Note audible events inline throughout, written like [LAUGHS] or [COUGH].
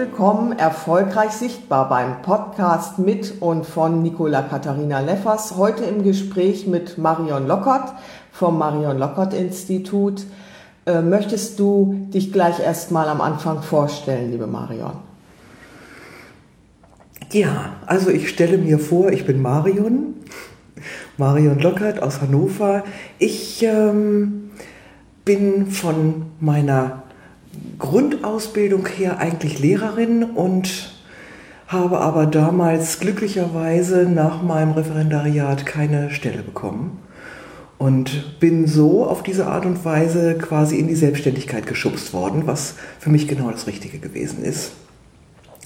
Willkommen, erfolgreich sichtbar beim Podcast mit und von Nicola Katharina Leffers. Heute im Gespräch mit Marion Lockert vom Marion Lockert Institut. Äh, möchtest du dich gleich erstmal am Anfang vorstellen, liebe Marion? Ja, also ich stelle mir vor, ich bin Marion, Marion Lockert aus Hannover. Ich ähm, bin von meiner Grundausbildung her eigentlich Lehrerin und habe aber damals glücklicherweise nach meinem Referendariat keine Stelle bekommen und bin so auf diese Art und Weise quasi in die Selbstständigkeit geschubst worden, was für mich genau das Richtige gewesen ist.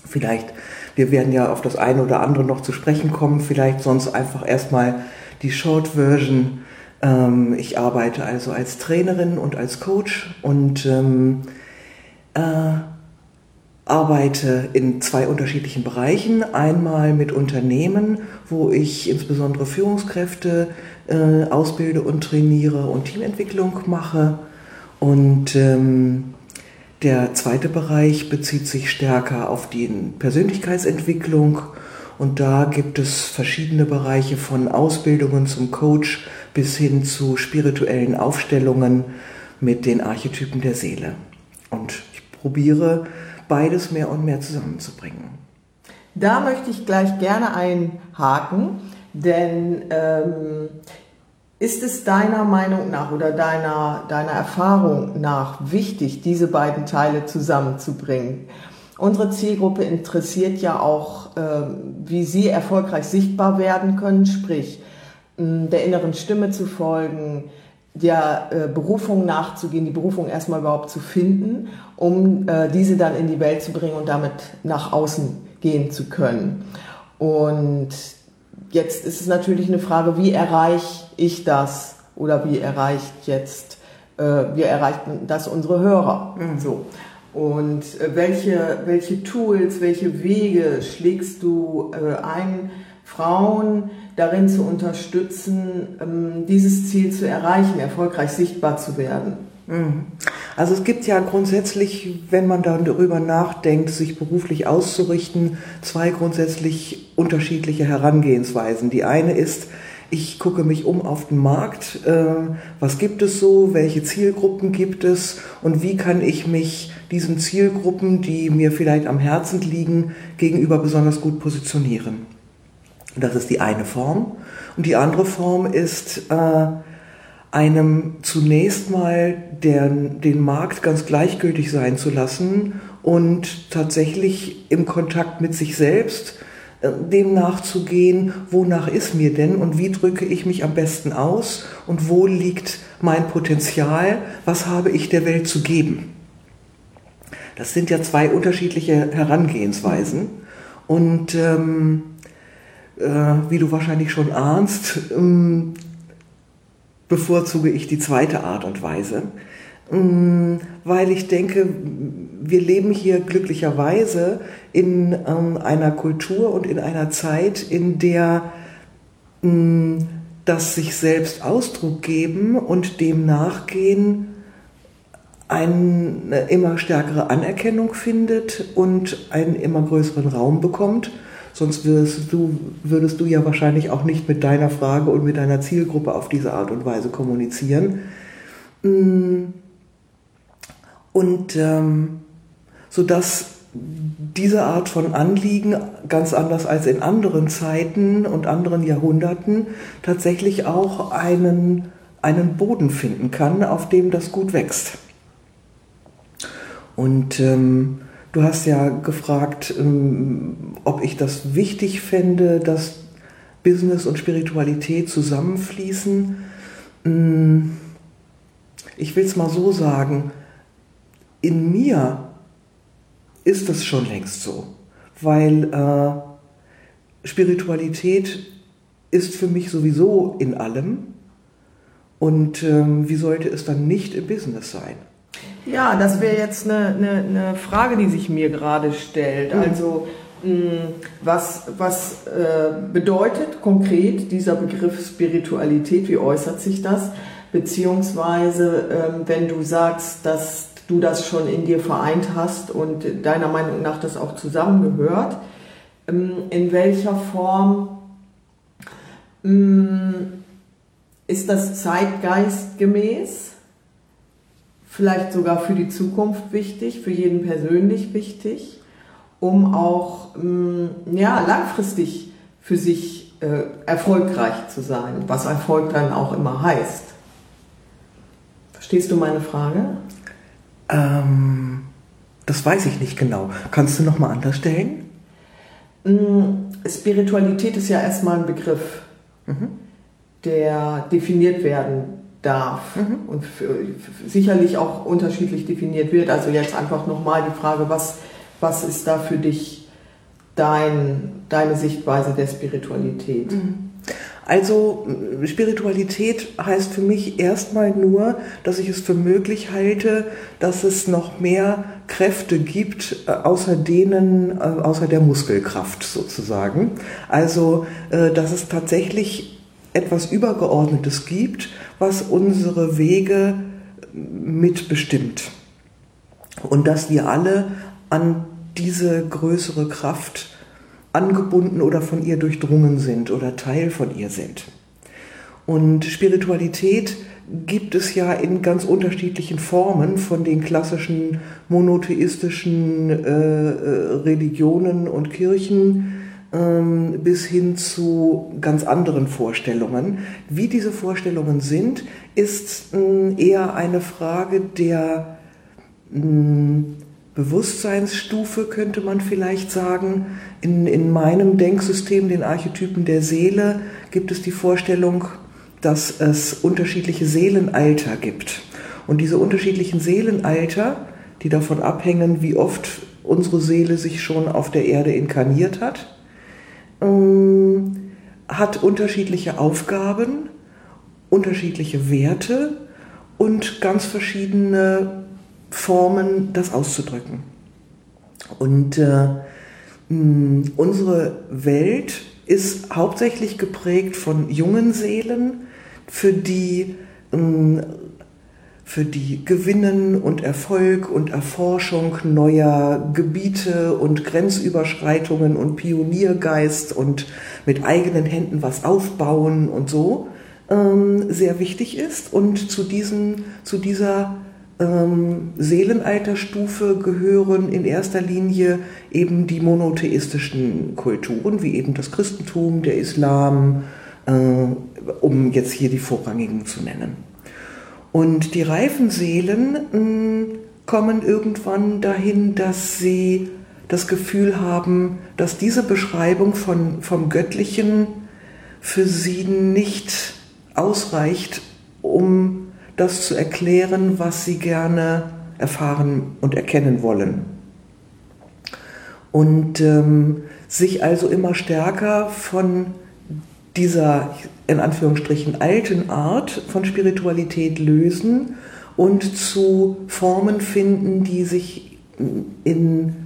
Vielleicht, wir werden ja auf das eine oder andere noch zu sprechen kommen, vielleicht sonst einfach erstmal die Short Version. Ähm, ich arbeite also als Trainerin und als Coach und ähm, äh, arbeite in zwei unterschiedlichen Bereichen. Einmal mit Unternehmen, wo ich insbesondere Führungskräfte äh, ausbilde und trainiere und Teamentwicklung mache. Und ähm, der zweite Bereich bezieht sich stärker auf die Persönlichkeitsentwicklung. Und da gibt es verschiedene Bereiche von Ausbildungen zum Coach bis hin zu spirituellen Aufstellungen mit den Archetypen der Seele. Und probiere, beides mehr und mehr zusammenzubringen. Da möchte ich gleich gerne einhaken, denn ähm, ist es deiner Meinung nach oder deiner, deiner Erfahrung nach wichtig, diese beiden Teile zusammenzubringen? Unsere Zielgruppe interessiert ja auch, äh, wie sie erfolgreich sichtbar werden können, sprich der inneren Stimme zu folgen, der äh, Berufung nachzugehen, die Berufung erstmal überhaupt zu finden, um äh, diese dann in die Welt zu bringen und damit nach außen gehen zu können. Und jetzt ist es natürlich eine Frage, wie erreiche ich das oder wie erreicht jetzt, äh, wie erreichen das unsere Hörer? Mhm. So. Und äh, welche, welche Tools, welche Wege schlägst du äh, ein, Frauen darin zu unterstützen, ähm, dieses Ziel zu erreichen, erfolgreich sichtbar zu werden. Mhm. Also es gibt ja grundsätzlich, wenn man darüber nachdenkt, sich beruflich auszurichten, zwei grundsätzlich unterschiedliche Herangehensweisen. Die eine ist, ich gucke mich um auf den Markt, äh, was gibt es so, welche Zielgruppen gibt es und wie kann ich mich diesen Zielgruppen, die mir vielleicht am Herzen liegen, gegenüber besonders gut positionieren. Das ist die eine Form. Und die andere Form ist, äh, einem zunächst mal der, den Markt ganz gleichgültig sein zu lassen und tatsächlich im Kontakt mit sich selbst äh, dem nachzugehen, wonach ist mir denn und wie drücke ich mich am besten aus und wo liegt mein Potenzial, was habe ich der Welt zu geben. Das sind ja zwei unterschiedliche Herangehensweisen und ähm, äh, wie du wahrscheinlich schon ahnst, ähm, bevorzuge ich die zweite Art und Weise, ähm, weil ich denke, wir leben hier glücklicherweise in ähm, einer Kultur und in einer Zeit, in der das sich selbst Ausdruck geben und dem nachgehen eine immer stärkere Anerkennung findet und einen immer größeren Raum bekommt Sonst würdest du, würdest du ja wahrscheinlich auch nicht mit deiner Frage und mit deiner Zielgruppe auf diese Art und Weise kommunizieren. Mm. Und ähm, sodass diese Art von Anliegen, ganz anders als in anderen Zeiten und anderen Jahrhunderten, tatsächlich auch einen, einen Boden finden kann, auf dem das gut wächst. Und ähm, Du hast ja gefragt, ähm, ob ich das wichtig fände, dass Business und Spiritualität zusammenfließen. Mm, ich will es mal so sagen, in mir ist das schon längst so, weil äh, Spiritualität ist für mich sowieso in allem und ähm, wie sollte es dann nicht im Business sein? Ja, das wäre jetzt eine, eine, eine, Frage, die sich mir gerade stellt. Mhm. Also was, was äh, bedeutet konkret dieser Begriff Spiritualität? Wie äußert sich das? Beziehungsweise, ähm, wenn du sagst, dass du das schon in dir vereint hast und deiner Meinung nach das auch zusammengehört, ähm, in welcher Form ist das zeitgeistgemäß? Vielleicht sogar für die Zukunft wichtig, für jeden persönlich wichtig? um auch mm, ja, langfristig für sich äh, erfolgreich zu sein, was Erfolg dann auch immer heißt. Verstehst du meine Frage? Ähm, das weiß ich nicht genau. Kannst du noch mal anders stellen? Mm, Spiritualität ist ja erstmal ein Begriff, mhm. der definiert werden darf mhm. und sicherlich auch unterschiedlich definiert wird. Also jetzt einfach nochmal die Frage, was was ist da für dich dein, deine Sichtweise der Spiritualität? Mhm. Also Spiritualität heißt für mich erstmal nur, dass ich es für möglich halte, dass es noch mehr Kräfte gibt, äh, außer denen, äh, außer der Muskelkraft sozusagen. Also, äh, dass es tatsächlich etwas Übergeordnetes gibt, was unsere Wege mitbestimmt. Und dass wir alle an diese größere Kraft angebunden oder von ihr durchdrungen sind oder Teil von ihr sind. Und Spiritualität gibt es ja in ganz unterschiedlichen Formen, von den klassischen monotheistischen äh, äh Religionen und Kirchen bis hin zu ganz anderen Vorstellungen. Wie diese Vorstellungen sind, ist äh, eher eine Frage der mh, hm, Bewusstseinsstufe, könnte man vielleicht sagen. In, in meinem Denksystem, den Archetypen der Seele, gibt es die Vorstellung, dass es unterschiedliche Seelenalter gibt. Und diese unterschiedlichen Seelenalter, die davon abhängen, wie oft unsere Seele sich schon auf der Erde inkarniert hat, ähm, hat unterschiedliche Aufgaben, unterschiedliche Werte und ganz verschiedene Formen, das auszudrücken. Und äh, unsere Welt ist hauptsächlich geprägt von jungen Seelen, für die, äh, für die Gewinnen und Erfolg und Erforschung neuer Gebiete und Grenzüberschreitungen und Pioniergeist und mit eigenen Händen was aufbauen und so ähm, sehr wichtig ist. Und zu, diesen, zu dieser ähm, Seelenalterstufe gehören in erster Linie eben die monotheistischen Kulturen, wie eben das Christentum, der Islam, äh, um jetzt hier die vorrangigen zu nennen. Und die reifen Seelen mm, kommen irgendwann dahin, dass sie das Gefühl haben, dass diese Beschreibung von, vom Göttlichen für sie nicht ausreicht, um das zu erklären, was sie gerne erfahren und erkennen wollen. Und ähm, sich also immer stärker von dieser in Anführungsstrichen alten Art von Spiritualität lösen und zu Formen finden, die sich in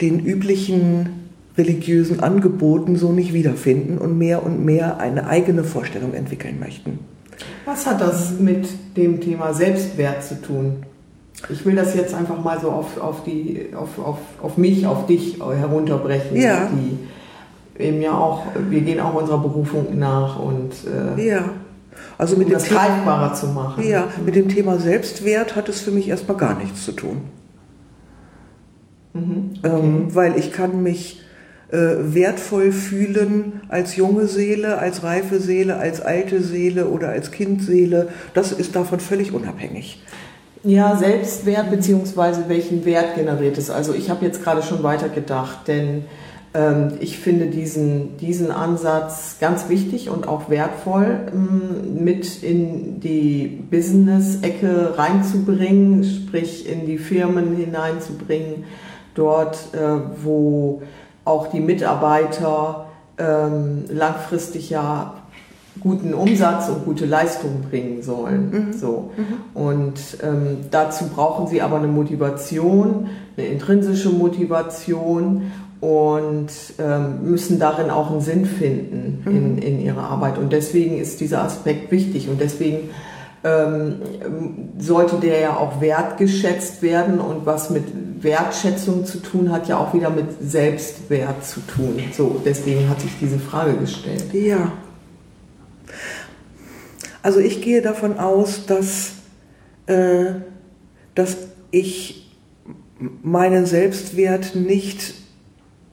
den üblichen religiösen Angeboten so nicht wiederfinden und mehr und mehr eine eigene Vorstellung entwickeln möchten. Was hat das mit dem Thema Selbstwert zu tun? Ich will das jetzt einfach mal so auf, auf, die, auf, auf, auf mich, auf dich herunterbrechen. Ja. Die eben ja auch, wir gehen auch unserer Berufung nach und äh, ja. Also mit um das Thema, greifbarer zu machen. Ja, mit dem Thema Selbstwert hat es für mich erstmal gar nichts zu tun. Mhm, okay. ähm, weil ich kann mich äh, wertvoll fühlen als junge Seele, als reife Seele, als alte Seele oder als Kindseele. Das ist davon völlig unabhängig. Ja, Selbstwert beziehungsweise welchen Wert generiert es. Also ich habe jetzt gerade schon weitergedacht, denn ich finde diesen, diesen Ansatz ganz wichtig und auch wertvoll ähm, mit in die Business-Ecke reinzubringen, sprich in die Firmen hineinzubringen dort, äh, wo auch die Mitarbeiter ähm, langfristig ja guten Umsatz und gute Leistung bringen sollen. Mhm. So. Mhm. Und ähm, dazu brauchen sie aber eine Motivation, eine intrinsische Motivation und ähm, müssen darin auch einen Sinn finden in, mhm. in ihrer Arbeit. Und deswegen ist dieser Aspekt wichtig und deswegen ähm, sollte der ja auch wertgeschätzt werden und was mit Wertschätzung zu tun hat, ja auch wieder mit Selbstwert zu tun. So, deswegen hatte ich diese Frage gestellt. Ja. Also ich gehe davon aus, dass, äh, dass ich meinen Selbstwert nicht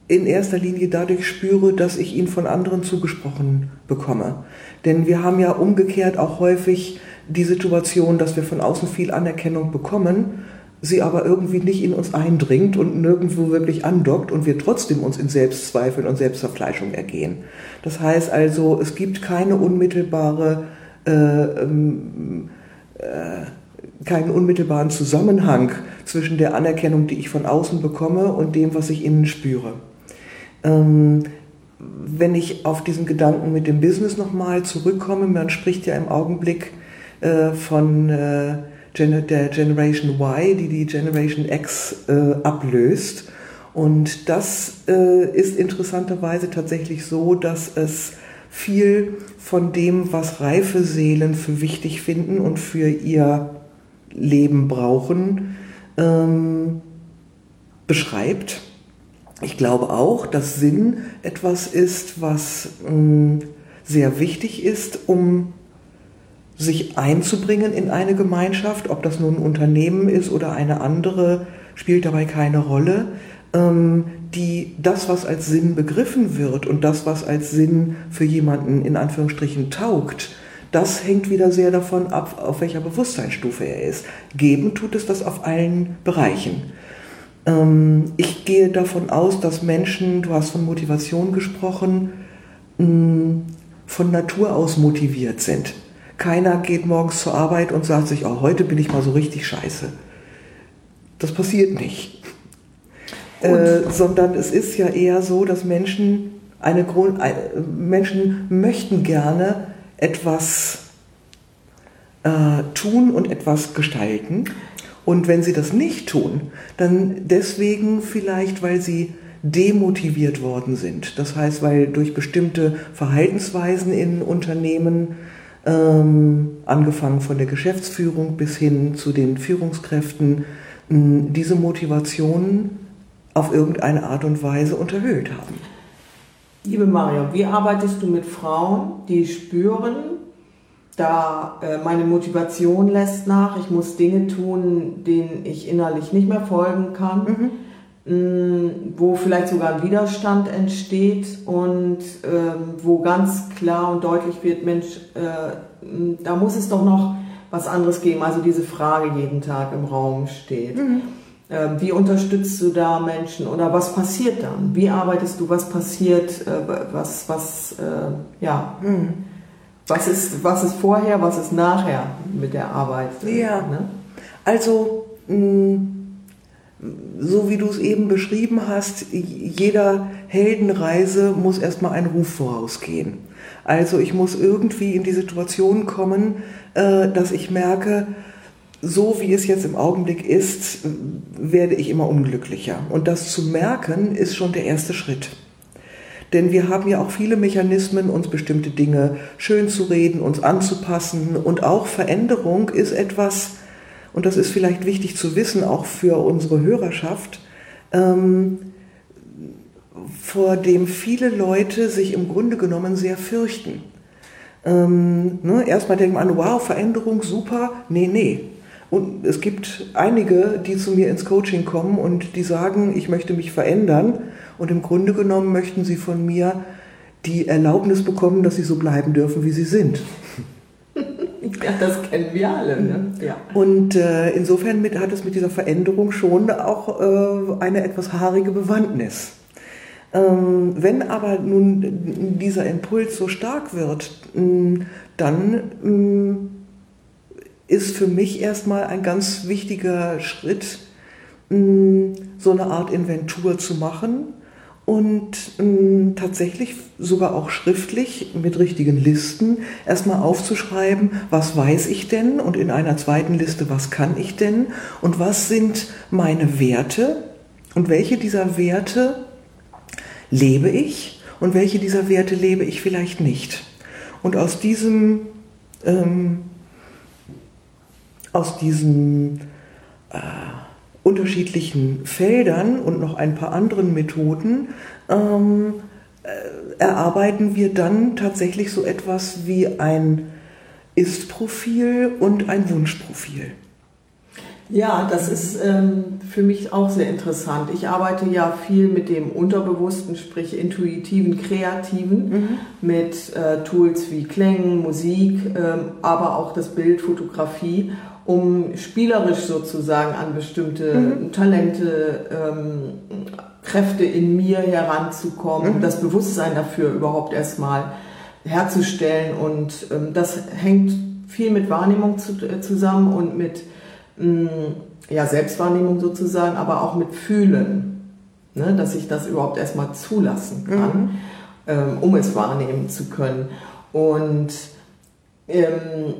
in erster Linie dadurch spüre, dass ich ihn von anderen zugesprochen bekomme. Denn wir haben ja umgekehrt auch häufig die Situation, dass wir von außen viel Anerkennung bekommen, sie aber irgendwie nicht in uns eindringt und nirgendwo wirklich andockt und wir trotzdem uns in Selbstzweifeln und Selbstverfleischung ergehen. Das heißt also, es gibt keine unmittelbare, äh, ähm, äh, keinen unmittelbaren Zusammenhang zwischen der Anerkennung, die ich von außen bekomme und dem, was ich innen spüre. Ähm, wenn ich auf diesen Gedanken mit dem Business nochmal zurückkomme, man spricht ja im Augenblick äh, von äh, der Generation Y, die die Generation X äh, ablöst. Und das äh, ist interessanterweise tatsächlich so, dass es viel von dem, was reife Seelen für wichtig finden und für ihr Leben brauchen, ähm, beschreibt ich glaube auch, dass Sinn etwas ist, was mh, mm, sehr wichtig ist, um sich einzubringen in eine Gemeinschaft, ob das nun ein Unternehmen ist oder eine andere, spielt dabei keine Rolle. Ähm, die, das, was als Sinn begriffen wird und das, was als Sinn für jemanden in Anführungsstrichen taugt, das hängt wieder sehr davon ab, auf welcher Bewusstseinsstufe er ist. Geben tut es das auf allen Bereichen. Ähm, ich gehe davon aus, dass Menschen, du hast von Motivation gesprochen, von Natur aus motiviert sind. Keiner geht morgens zur Arbeit und sagt sich, oh, heute bin ich mal so richtig scheiße. Das passiert nicht. Äh, sondern es ist ja eher so, dass Menschen eine Grund, äh, Menschen möchten gerne etwas äh, tun und etwas gestalten. Und wenn sie das nicht tun, dann deswegen vielleicht, weil sie demotiviert worden sind. Das heißt, weil durch bestimmte Verhaltensweisen in Unternehmen, ähm, angefangen von der Geschäftsführung bis hin zu den Führungskräften, mh, diese Motivationen auf irgendeine Art und Weise unterhöhlt haben. Liebe Mario, wie arbeitest du mit Frauen, die spüren, da äh, meine Motivation lässt nach. Ich muss Dinge tun, denen ich innerlich nicht mehr folgen kann, mhm. mh, mm, wo vielleicht sogar ein Widerstand entsteht und ähm, wo ganz klar und deutlich wird, Mensch, äh, mm, da muss es doch noch was anderes geben. Also diese Frage jeden Tag im Raum steht. Mhm. Ähm, wie unterstützt du da Menschen oder was passiert dann? Wie arbeitest du? Was passiert? Äh, was, was, äh, ja. Mhm was ist, was ist vorher, was ist nachher mit der Arbeit? Ja. Ne? Also, mh, so wie du es eben beschrieben hast, jeder Heldenreise muss erstmal ein Ruf vorausgehen. Also ich muss irgendwie in die Situation kommen, äh, dass ich merke, so wie es jetzt im Augenblick ist, werde ich immer unglücklicher. Und das zu merken, ist schon der erste Schritt. Denn wir haben ja auch viele Mechanismen, uns bestimmte Dinge schön zu reden, uns anzupassen. Und auch Veränderung ist etwas, und das ist vielleicht wichtig zu wissen, auch für unsere Hörerschaft, ähm, vor dem viele Leute sich im Grunde genommen sehr fürchten. Ähm, ne, erstmal denkt man, wow, Veränderung, super. Nee, nee. Und es gibt einige, die zu mir ins Coaching kommen und die sagen, ich möchte mich verändern. Und im Grunde genommen möchten sie von mir die Erlaubnis bekommen, dass sie so bleiben dürfen, wie sie sind. [LAUGHS] Ja, das kennen wir alle. Ne? Ja. Und äh, insofern mit, hat es mit dieser Veränderung schon auch äh, eine etwas haarige Bewandtnis. Ähm, wenn aber nun dieser Impuls so stark wird, dann ist für mich erstmal ein ganz wichtiger Schritt, so eine Art Inventur zu machen und mh, tatsächlich sogar auch schriftlich mit richtigen Listen erstmal aufzuschreiben, was weiß ich denn? Und in einer zweiten Liste, was kann ich denn? Und was sind meine Werte? Und welche dieser Werte lebe ich? Und welche dieser Werte lebe ich vielleicht nicht. Und aus diesem, ähm, aus diesen äh, unterschiedlichen Feldern und noch ein paar anderen Methoden ähm, äh, erarbeiten wir dann tatsächlich so etwas wie ein Ist-Profil und ein Wunschprofil. Ja, das ist ähm, für mich auch sehr interessant. Ich arbeite ja viel mit dem Unterbewussten, sprich intuitiven, kreativen, mhm. mit äh, Tools wie Klängen, Musik, ähm, aber auch das Bild, Fotografie, um spielerisch sozusagen an bestimmte mhm. Talente, ähm, Kräfte in mir heranzukommen, mhm. das Bewusstsein dafür überhaupt erstmal herzustellen. Und ähm, das hängt viel mit Wahrnehmung zu, äh, zusammen und mit Mm, ja, Selbstwahrnehmung sozusagen, aber auch mit Fühlen, ne, dass ich das überhaupt erstmal zulassen kann, mhm. ähm, um es wahrnehmen zu können. Und ähm,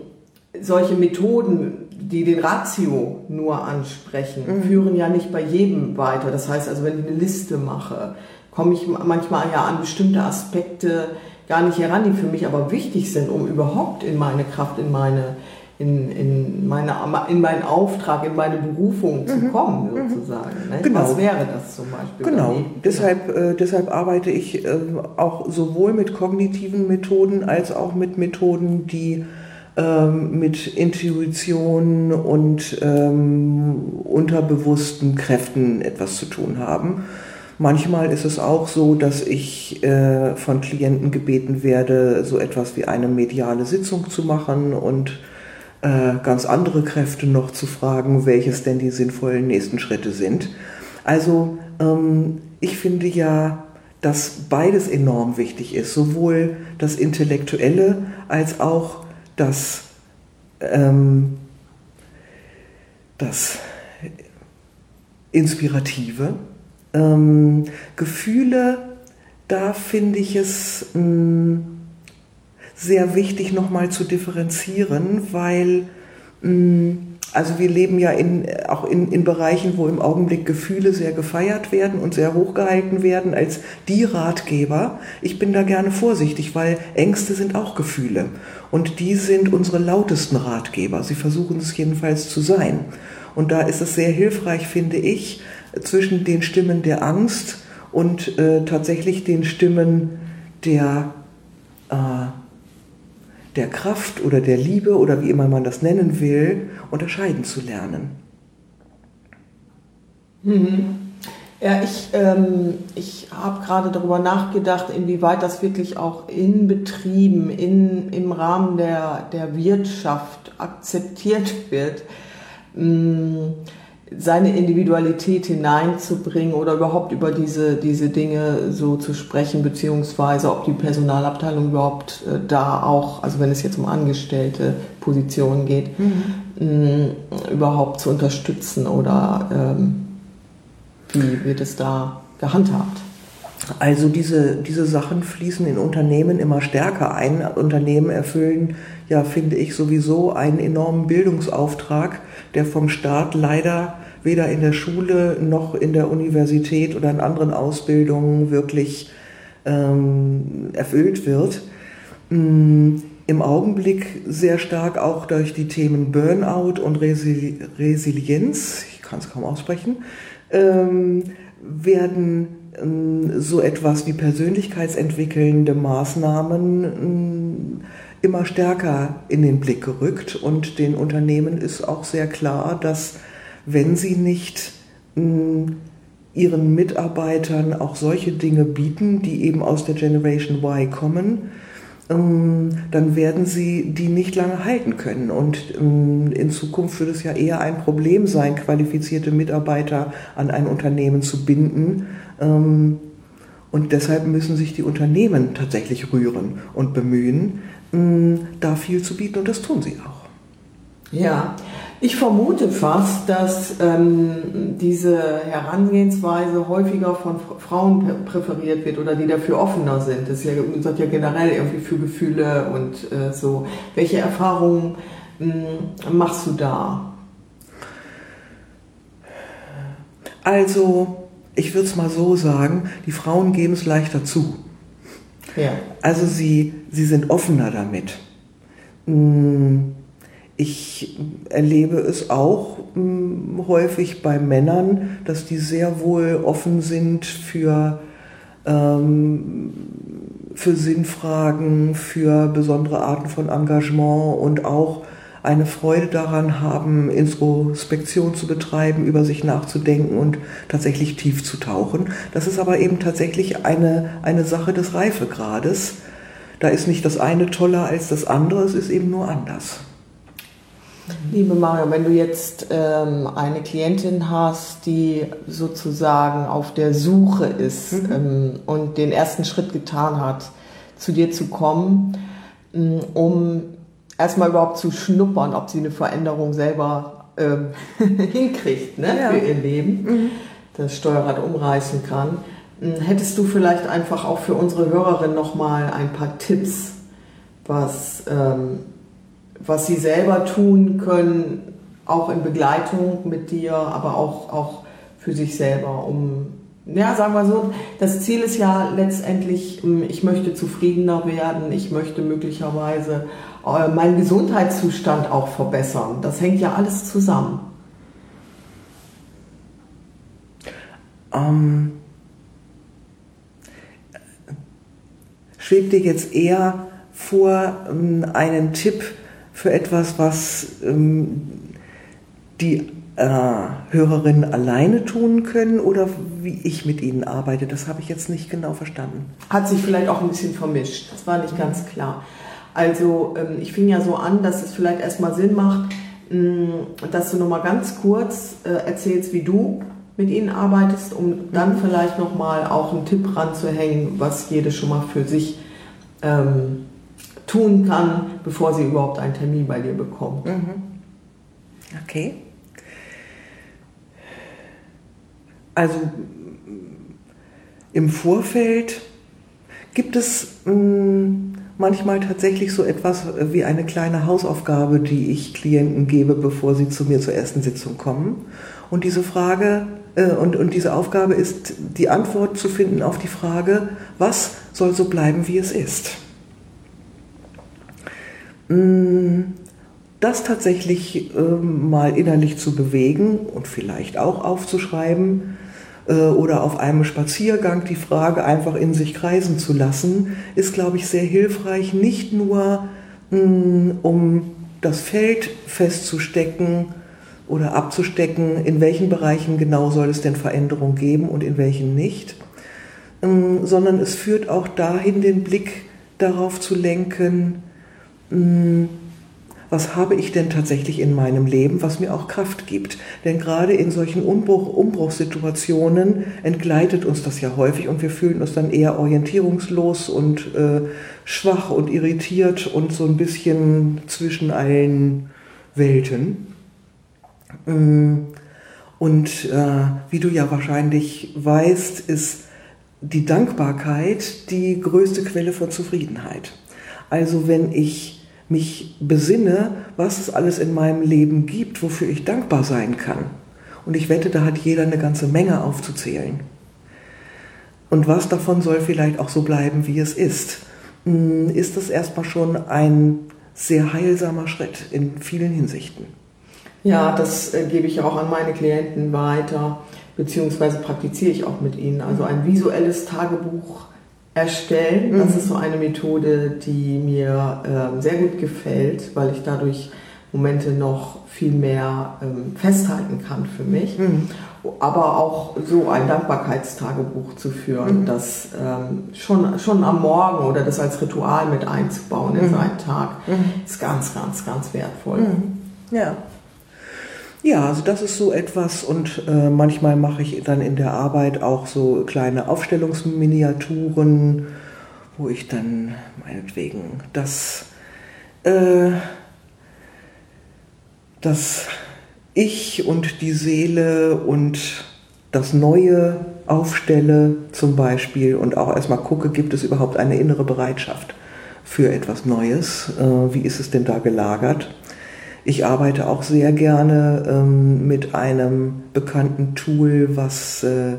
solche Methoden, die den Ratio nur ansprechen, mhm. führen ja nicht bei jedem weiter. Das heißt also, wenn ich eine Liste mache, komme ich manchmal ja an bestimmte Aspekte gar nicht heran, die für mich aber wichtig sind, um überhaupt in meine Kraft, in meine in, in, meine, in meinen Auftrag, in meine Berufung zu mhm. kommen, mhm. sozusagen. Ne? Genau. Was wäre das zum Beispiel? Genau, deshalb, äh, deshalb arbeite ich äh, auch sowohl mit kognitiven Methoden als auch mit Methoden, die ähm, mit Intuition und ähm, unterbewussten Kräften etwas zu tun haben. Manchmal ist es auch so, dass ich äh, von Klienten gebeten werde, so etwas wie eine mediale Sitzung zu machen und äh, ganz andere Kräfte noch zu fragen, welches denn die sinnvollen nächsten Schritte sind. Also ähm, ich finde ja, dass beides enorm wichtig ist, sowohl das Intellektuelle als auch das, ähm, das Inspirative. Ähm, Gefühle, da finde ich es mh, mm, sehr wichtig nochmal zu differenzieren, weil mm, also wir leben ja in, auch in, in Bereichen, wo im Augenblick Gefühle sehr gefeiert werden und sehr hochgehalten werden als die Ratgeber. Ich bin da gerne vorsichtig, weil Ängste sind auch Gefühle. Und die sind unsere lautesten Ratgeber. Sie versuchen es jedenfalls zu sein. Und da ist es sehr hilfreich, finde ich, zwischen den Stimmen der Angst und äh, tatsächlich den Stimmen der äh, der Kraft oder der Liebe oder wie immer man das nennen will, unterscheiden zu lernen. Mhm. Ja, ich, ähm, ich habe gerade darüber nachgedacht, inwieweit das wirklich auch in Betrieben, in, im Rahmen der, der Wirtschaft akzeptiert wird. Mhm seine Individualität hineinzubringen oder überhaupt über diese, diese Dinge so zu sprechen, beziehungsweise ob die Personalabteilung überhaupt äh, da auch, also wenn es jetzt um angestellte Positionen geht, mhm. mh, überhaupt zu unterstützen oder ähm, wie wird es da gehandhabt? Also diese, diese Sachen fließen in Unternehmen immer stärker ein. Unternehmen erfüllen ja, finde ich, sowieso einen enormen Bildungsauftrag, der vom Staat leider weder in der Schule noch in der Universität oder in anderen Ausbildungen wirklich ähm, erfüllt wird. Ähm, Im Augenblick sehr stark auch durch die Themen Burnout und Resili Resilienz, ich kann es kaum aussprechen, ähm, werden so etwas wie persönlichkeitsentwickelnde Maßnahmen ähm, immer stärker in den Blick gerückt und den Unternehmen ist auch sehr klar, dass wenn sie nicht mh, ihren Mitarbeitern auch solche Dinge bieten, die eben aus der Generation Y kommen, ähm, dann werden sie die nicht lange halten können. Und ähm, in Zukunft wird es ja eher ein Problem sein, qualifizierte Mitarbeiter an ein Unternehmen zu binden. Ähm, und deshalb müssen sich die Unternehmen tatsächlich rühren und bemühen, da viel zu bieten und das tun sie auch. Ja, Ich vermute fast, dass ähm, diese Herangehensweise häufiger von Frauen präferiert wird oder die dafür offener sind. Das ist ja, sagt ja generell irgendwie für Gefühle und äh, so. Welche Erfahrungen mh, hm, machst du da? Also, ich würde es mal so sagen, die Frauen geben es leichter zu. Ja. Also sie, sie sind offener damit. Hm, ich erlebe es auch hm, häufig bei Männern, dass die sehr wohl offen sind für, ähm, für Sinnfragen, für besondere Arten von Engagement und auch eine Freude daran haben, Introspektion zu betreiben, über sich nachzudenken und tatsächlich tief zu tauchen. Das ist aber eben tatsächlich eine, eine Sache des Reifegrades. Da ist nicht das eine toller als das andere, es ist eben nur anders. Liebe Mario, wenn du jetzt ähm, eine Klientin hast, die sozusagen auf der Suche ist mhm. ähm, und den ersten Schritt getan hat, zu dir zu kommen, ähm, um erstmal überhaupt zu schnuppern, ob sie eine Veränderung selber ähm, [LAUGHS] hinkriegt ne, ja. für ihr Leben, mhm. das Steuerrad umreißen kann. Ähm, hättest du vielleicht einfach auch für unsere Hörerin nochmal ein paar Tipps, was ähm, was sie selber tun können, auch in Begleitung mit dir, aber auch, auch für sich selber, um, ja, sagen wir so, das Ziel ist ja letztendlich, ähm, ich möchte zufriedener werden, ich möchte möglicherweise äh, meinen Gesundheitszustand auch verbessern. Das hängt ja alles zusammen. Ähm, schwebt dir jetzt eher vor ähm, einen Tipp, für etwas, was ähm, die Hörerinnen alleine tun können oder wie ich mit ihnen arbeite. Das habe ich jetzt nicht genau verstanden. Hat sich vielleicht auch ein bisschen vermischt. Das war nicht ganz klar. Also ähm, ich fing ja so an, dass es vielleicht erstmal Sinn macht, mm, dass du nochmal ganz kurz äh, erzählst, wie du mit ihnen arbeitest, um dann mhm. vielleicht nochmal auch einen Tipp ranzuhängen, was jede schon mal für sich ähm, tun kann, bevor sie überhaupt einen Termin bei dir bekommt. Mhm. Okay. Also im Vorfeld gibt es mh, mm, manchmal tatsächlich so etwas wie eine kleine Hausaufgabe, die ich Klienten gebe, bevor sie zu mir zur ersten Sitzung kommen. Und diese Frage äh, und, und diese Aufgabe ist, die Antwort zu finden auf die Frage, was soll so bleiben, wie es ist. Mm, das tatsächlich ähm, mal innerlich zu bewegen und vielleicht auch aufzuschreiben äh, oder auf einem Spaziergang die Frage einfach in sich kreisen zu lassen, ist, glaube ich, sehr hilfreich, nicht nur mm, um das Feld festzustecken oder abzustecken, in welchen Bereichen genau soll es denn Veränderung geben und in welchen nicht, mm, sondern es führt auch dahin, den Blick darauf zu lenken, hm, was habe ich denn tatsächlich in meinem Leben, was mir auch Kraft gibt. Denn gerade in solchen Umbruch, Umbruchssituationen entgleitet uns das ja häufig und wir fühlen uns dann eher orientierungslos und äh, schwach und irritiert und so ein bisschen zwischen allen Welten. Hm, und äh, wie du ja wahrscheinlich weißt, ist die Dankbarkeit die größte Quelle von Zufriedenheit. Also wenn ich mich besinne, was es alles in meinem Leben gibt, wofür ich dankbar sein kann. Und ich wette, da hat jeder eine ganze Menge aufzuzählen. Und was davon soll vielleicht auch so bleiben, wie es ist, hm, ist das erstmal schon ein sehr heilsamer Schritt in vielen Hinsichten. Ja, das äh, gebe ich auch an meine Klienten weiter, beziehungsweise praktiziere ich auch mit ihnen. Also ein visuelles Tagebuch erstellen. Mhm. Das ist so eine Methode, die mir ähm, sehr gut gefällt, weil ich dadurch Momente noch viel mehr ähm, festhalten kann für mich. Mhm. Aber auch so ein Dankbarkeitstagebuch zu führen, mhm. das ähm, schon, schon am Morgen oder das als Ritual mit einzubauen in mhm. seinen Tag, mhm. ist ganz, ganz, ganz wertvoll. Mhm. Ja. Ja, also das ist so etwas und äh, manchmal mache ich dann in der Arbeit auch so kleine Aufstellungsminiaturen, wo ich dann meinetwegen das, äh, das ich und die Seele und das Neue aufstelle zum Beispiel und auch erstmal gucke, gibt es überhaupt eine innere Bereitschaft für etwas Neues? Äh, wie ist es denn da gelagert? Ich arbeite auch sehr gerne ähm, mit einem bekannten Tool, was äh,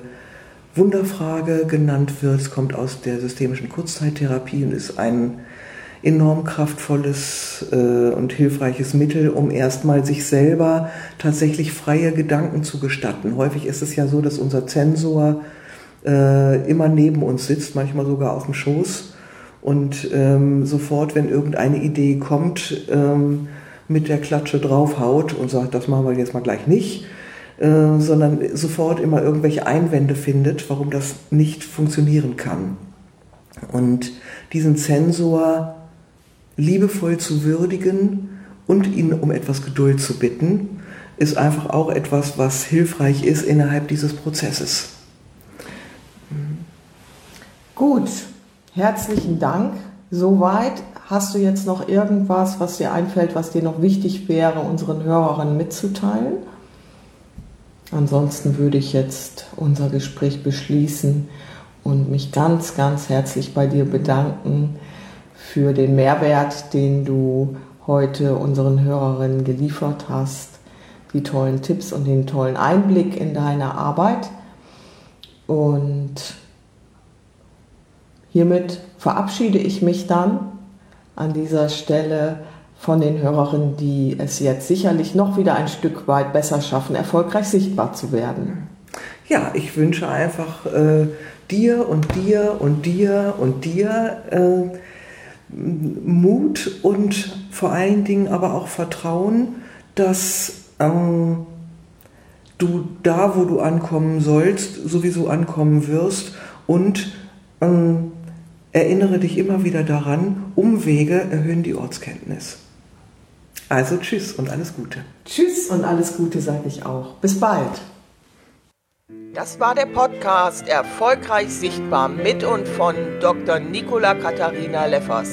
Wunderfrage genannt wird. Es kommt aus der systemischen Kurzzeittherapie und ist ein enorm kraftvolles äh, und hilfreiches Mittel, um erstmal sich selber tatsächlich freie Gedanken zu gestatten. Häufig ist es ja so, dass unser Zensor äh, immer neben uns sitzt, manchmal sogar auf dem Schoß und ähm, sofort, wenn irgendeine Idee kommt, ähm, mit der Klatsche draufhaut und sagt, das machen wir jetzt mal gleich nicht, äh, sondern sofort immer irgendwelche Einwände findet, warum das nicht funktionieren kann. Und diesen Zensor liebevoll zu würdigen und ihn um etwas Geduld zu bitten, ist einfach auch etwas, was hilfreich ist innerhalb dieses Prozesses. Gut, herzlichen Dank. Soweit. Hast du jetzt noch irgendwas, was dir einfällt, was dir noch wichtig wäre, unseren Hörerinnen mitzuteilen? Ansonsten würde ich jetzt unser Gespräch beschließen und mich ganz, ganz herzlich bei dir bedanken für den Mehrwert, den du heute unseren Hörerinnen geliefert hast, die tollen Tipps und den tollen Einblick in deine Arbeit. Und hiermit verabschiede ich mich dann an dieser Stelle von den Hörerinnen, die es jetzt sicherlich noch wieder ein Stück weit besser schaffen, erfolgreich sichtbar zu werden. Ja, ich wünsche einfach äh, dir und dir und dir und dir äh, Mut und vor allen Dingen aber auch Vertrauen, dass ähm, du da, wo du ankommen sollst, sowieso ankommen wirst und ähm, erinnere dich immer wieder daran, Umwege erhöhen die Ortskenntnis. Also tschüss und alles Gute. Tschüss und alles Gute sage ich auch. Bis bald. Das war der Podcast Erfolgreich Sichtbar mit und von Dr. Nicola Katharina Leffers.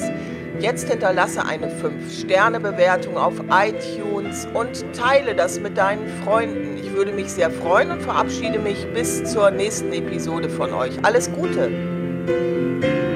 Jetzt hinterlasse eine 5-Sterne-Bewertung auf iTunes und teile das mit deinen Freunden. Ich würde mich sehr freuen und verabschiede mich bis zur nächsten Episode von euch. Alles Gute!